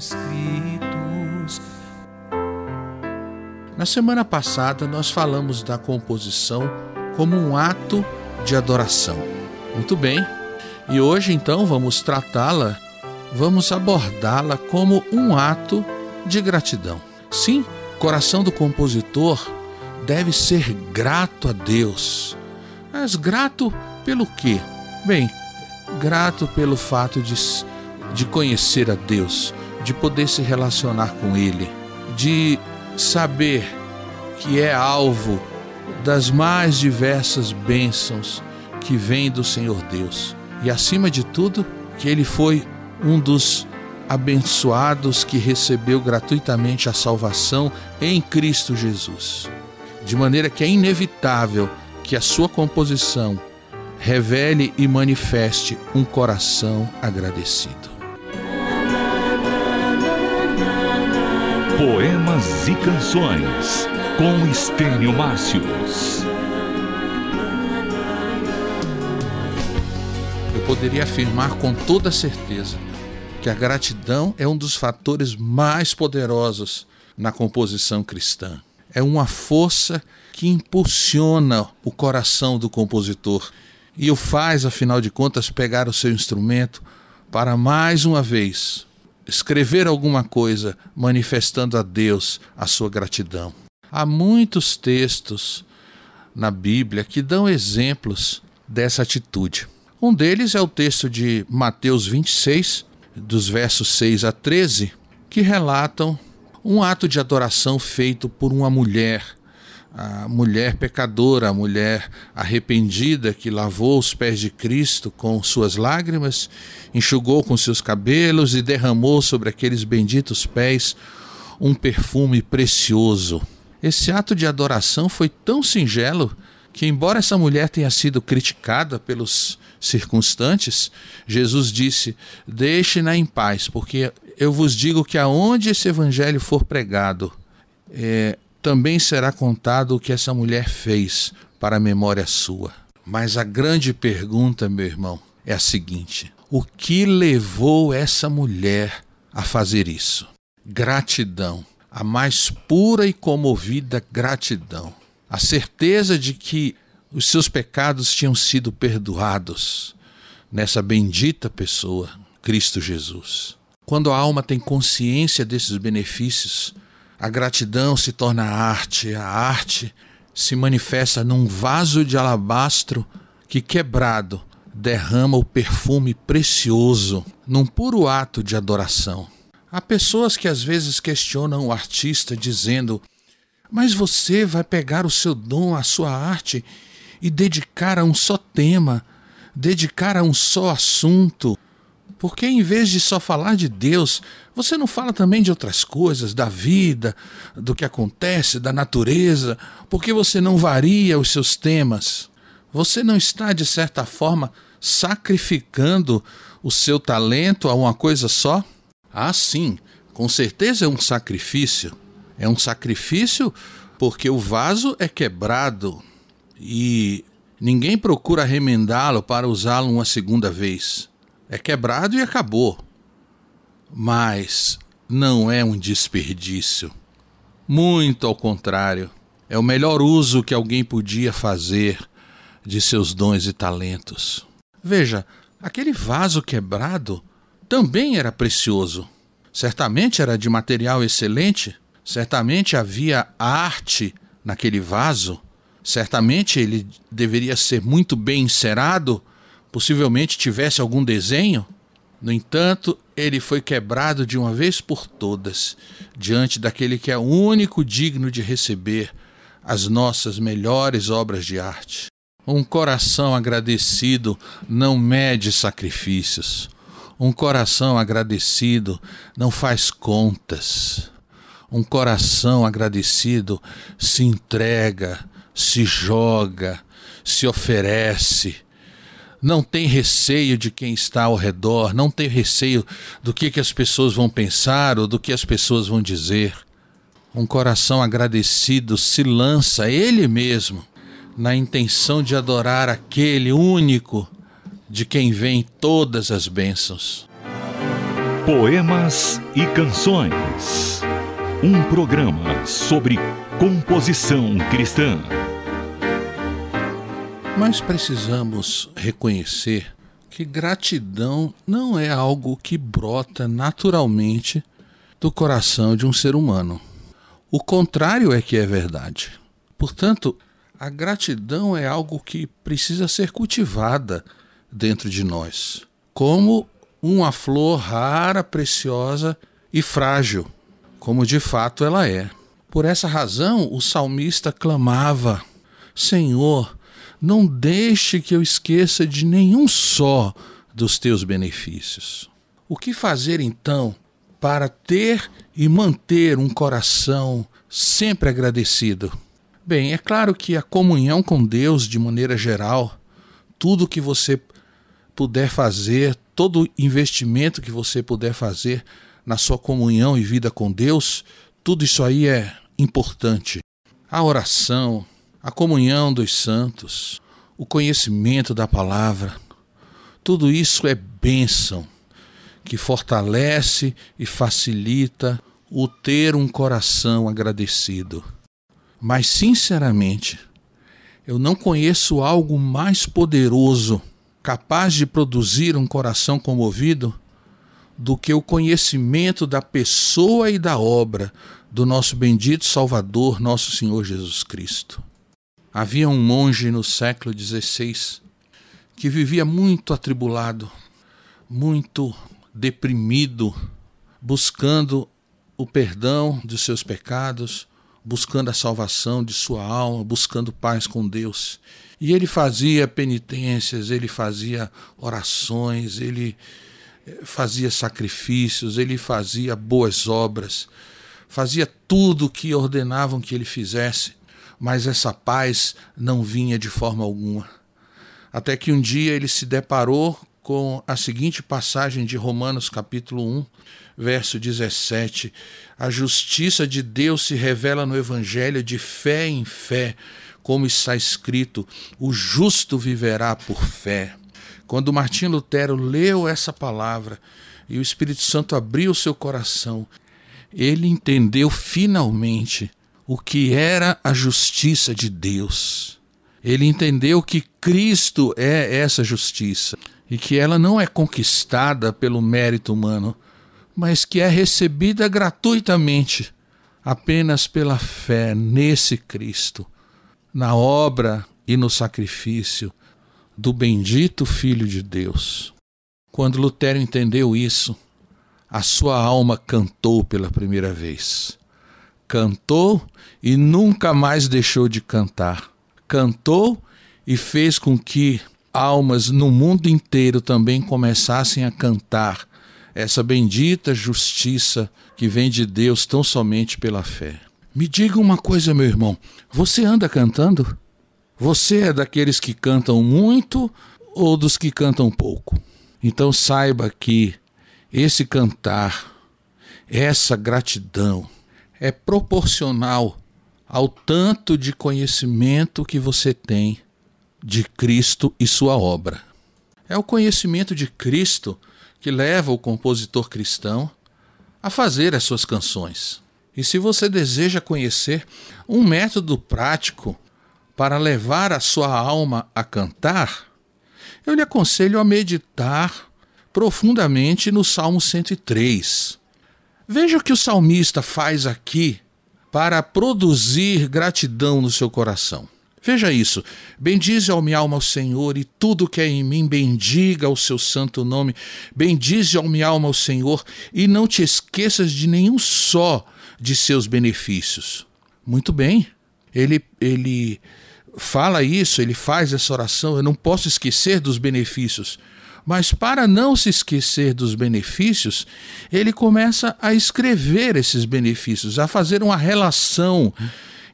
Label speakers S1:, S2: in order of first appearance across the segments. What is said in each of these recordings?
S1: Escritos.
S2: Na semana passada, nós falamos da composição como um ato de adoração. Muito bem. E hoje, então, vamos tratá-la, vamos abordá-la como um ato de gratidão. Sim, coração do compositor deve ser grato a Deus. Mas grato pelo quê? Bem, grato pelo fato de, de conhecer a Deus, de poder se relacionar com Ele, de saber que é alvo das mais diversas bênçãos que vêm do Senhor Deus. E acima de tudo, que ele foi um dos abençoados que recebeu gratuitamente a salvação em Cristo Jesus. De maneira que é inevitável que a sua composição revele e manifeste um coração agradecido.
S3: Poemas e Canções com Estênio Márcios.
S2: Eu poderia afirmar com toda certeza que a gratidão é um dos fatores mais poderosos na composição cristã. É uma força que impulsiona o coração do compositor e o faz, afinal de contas, pegar o seu instrumento para mais uma vez escrever alguma coisa manifestando a Deus a sua gratidão. Há muitos textos na Bíblia que dão exemplos dessa atitude. Um deles é o texto de Mateus 26, dos versos 6 a 13, que relatam um ato de adoração feito por uma mulher, a mulher pecadora, a mulher arrependida que lavou os pés de Cristo com suas lágrimas, enxugou com seus cabelos e derramou sobre aqueles benditos pés um perfume precioso. Esse ato de adoração foi tão singelo que, embora essa mulher tenha sido criticada pelos circunstantes, Jesus disse: Deixe-na em paz, porque eu vos digo que aonde esse evangelho for pregado, é, também será contado o que essa mulher fez para a memória sua. Mas a grande pergunta, meu irmão, é a seguinte: o que levou essa mulher a fazer isso? Gratidão, a mais pura e comovida gratidão. A certeza de que os seus pecados tinham sido perdoados nessa bendita pessoa, Cristo Jesus. Quando a alma tem consciência desses benefícios, a gratidão se torna arte, a arte se manifesta num vaso de alabastro que, quebrado, derrama o perfume precioso num puro ato de adoração. Há pessoas que às vezes questionam o artista dizendo: Mas você vai pegar o seu dom, a sua arte e dedicar a um só tema, dedicar a um só assunto. Porque em vez de só falar de Deus, você não fala também de outras coisas, da vida, do que acontece, da natureza, porque você não varia os seus temas. Você não está, de certa forma, sacrificando o seu talento a uma coisa só? Ah, sim, com certeza é um sacrifício. É um sacrifício porque o vaso é quebrado e ninguém procura remendá-lo para usá-lo uma segunda vez é quebrado e acabou. Mas não é um desperdício. Muito ao contrário, é o melhor uso que alguém podia fazer de seus dons e talentos. Veja, aquele vaso quebrado também era precioso. Certamente era de material excelente, certamente havia arte naquele vaso, certamente ele deveria ser muito bem encerado possivelmente tivesse algum desenho. No entanto, ele foi quebrado de uma vez por todas, diante daquele que é o único digno de receber as nossas melhores obras de arte. Um coração agradecido não mede sacrifícios. Um coração agradecido não faz contas. Um coração agradecido se entrega, se joga, se oferece. Não tem receio de quem está ao redor, não tem receio do que, que as pessoas vão pensar ou do que as pessoas vão dizer. Um coração agradecido se lança ele mesmo na intenção de adorar aquele único de quem vem todas as bênçãos.
S3: Poemas e Canções. Um programa sobre composição cristã.
S2: Mas precisamos reconhecer que gratidão não é algo que brota naturalmente do coração de um ser humano. O contrário é que é verdade. Portanto, a gratidão é algo que precisa ser cultivada dentro de nós, como uma flor rara, preciosa e frágil, como de fato ela é. Por essa razão, o salmista clamava: Senhor, não deixe que eu esqueça de nenhum só dos teus benefícios. O que fazer então para ter e manter um coração sempre agradecido? Bem, é claro que a comunhão com Deus, de maneira geral, tudo que você puder fazer, todo investimento que você puder fazer na sua comunhão e vida com Deus, tudo isso aí é importante. A oração, a comunhão dos santos, o conhecimento da palavra, tudo isso é bênção que fortalece e facilita o ter um coração agradecido. Mas, sinceramente, eu não conheço algo mais poderoso capaz de produzir um coração comovido do que o conhecimento da pessoa e da obra do nosso bendito Salvador, nosso Senhor Jesus Cristo. Havia um monge no século XVI que vivia muito atribulado, muito deprimido, buscando o perdão de seus pecados, buscando a salvação de sua alma, buscando paz com Deus. E ele fazia penitências, ele fazia orações, ele eh, fazia sacrifícios, ele fazia boas obras, fazia tudo o que ordenavam que ele fizesse, mas essa paz não vinha de forma alguma. Até que um dia ele se deparou com a seguinte passagem de Romanos capítulo 1, verso 17: A justiça de Deus se revela no evangelho de fé em fé como está escrito: o justo viverá por fé. Quando Martim Lutero leu essa palavra e o Espírito Santo abriu seu coração, ele entendeu finalmente o que era a justiça de Deus. Ele entendeu que Cristo é essa justiça e que ela não é conquistada pelo mérito humano, mas que é recebida gratuitamente apenas pela fé nesse Cristo na obra e no sacrifício do bendito Filho de Deus. Quando Lutero entendeu isso, a sua alma cantou pela primeira vez. Cantou e nunca mais deixou de cantar. Cantou e fez com que almas no mundo inteiro também começassem a cantar essa bendita justiça que vem de Deus tão somente pela fé. Me diga uma coisa, meu irmão: você anda cantando? Você é daqueles que cantam muito ou dos que cantam pouco? Então saiba que esse cantar, essa gratidão, é proporcional ao tanto de conhecimento que você tem de Cristo e sua obra. É o conhecimento de Cristo que leva o compositor cristão a fazer as suas canções. E se você deseja conhecer um método prático para levar a sua alma a cantar, eu lhe aconselho a meditar profundamente no Salmo 103. Veja o que o salmista faz aqui para produzir gratidão no seu coração. Veja isso. Bendize ao minha alma ao Senhor e tudo que é em mim, bendiga o seu santo nome. Bendize ao minha alma ao Senhor e não te esqueças de nenhum só de seus benefícios. Muito bem, ele, ele fala isso, ele faz essa oração. Eu não posso esquecer dos benefícios, Mas para não se esquecer dos benefícios, ele começa a escrever esses benefícios, a fazer uma relação.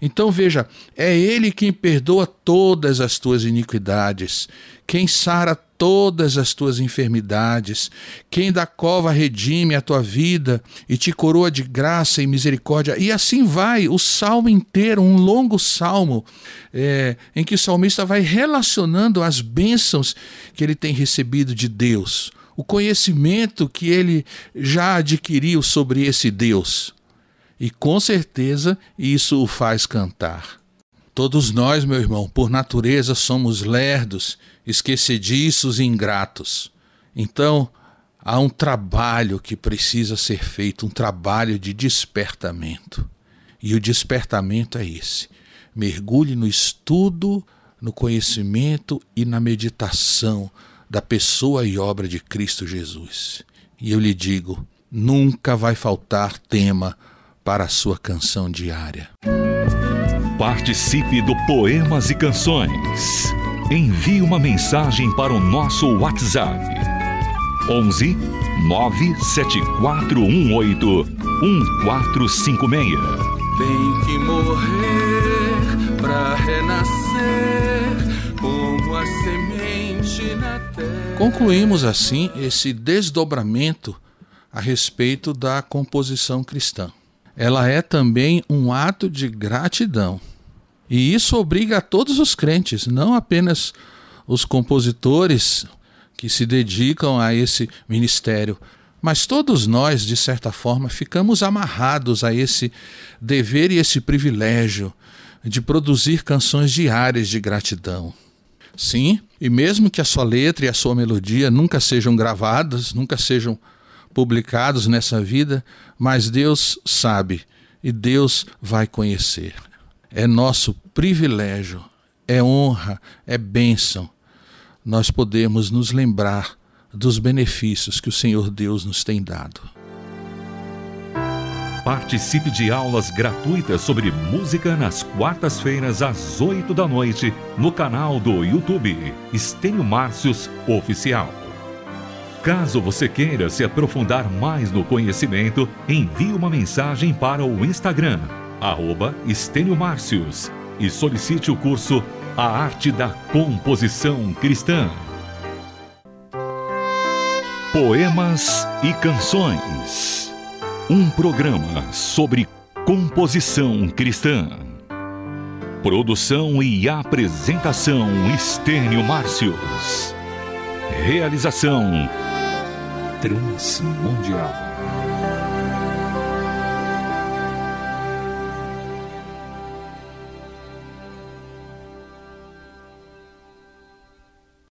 S2: Então veja, é Ele quem perdoa todas as tuas iniquidades, quem sara todas as tuas enfermidades, quem da cova redime a tua vida e te coroa de graça e misericórdia. E assim vai o salmo inteiro, um longo salmo, é, em que o salmista vai relacionando as bênçãos que ele tem recebido de Deus, o conhecimento que ele já adquiriu sobre esse Deus. E com certeza isso o faz cantar. Todos nós, meu irmão, por natureza somos lerdos, esquecediços e ingratos. Então, há um trabalho que precisa ser feito, um trabalho de despertamento. E o despertamento é esse: mergulhe no estudo, no conhecimento e na meditação da pessoa e obra de Cristo Jesus. E eu lhe digo: nunca vai faltar tema para a sua canção diária.
S3: Participe do Poemas e Canções. Envie uma mensagem para o nosso WhatsApp. 11 97418 1456.
S1: Tem que morrer para renascer como a semente na terra.
S2: Concluímos assim esse desdobramento a respeito da composição cristã ela é também um ato de gratidão. E isso obriga a todos os crentes, não apenas os compositores que se dedicam a esse ministério, mas todos nós, de certa forma, ficamos amarrados a esse dever e esse privilégio de produzir canções diárias de gratidão. Sim, e mesmo que a sua letra e a sua melodia nunca sejam gravadas, nunca sejam publicados nessa vida, mas Deus sabe e Deus vai conhecer. É nosso privilégio, é honra, é bênção nós podemos nos lembrar dos benefícios que o Senhor Deus nos tem dado.
S3: Participe de aulas gratuitas sobre música nas quartas-feiras às oito da noite no canal do YouTube Estênio Márcios Oficial. Caso você queira se aprofundar mais no conhecimento, envie uma mensagem para o Instagram, arroba Márcios, e solicite o curso A Arte da Composição Cristã. Poemas e Canções. Um programa sobre composição cristã. Produção e apresentação Estênio Márcios. Realização Transmundial.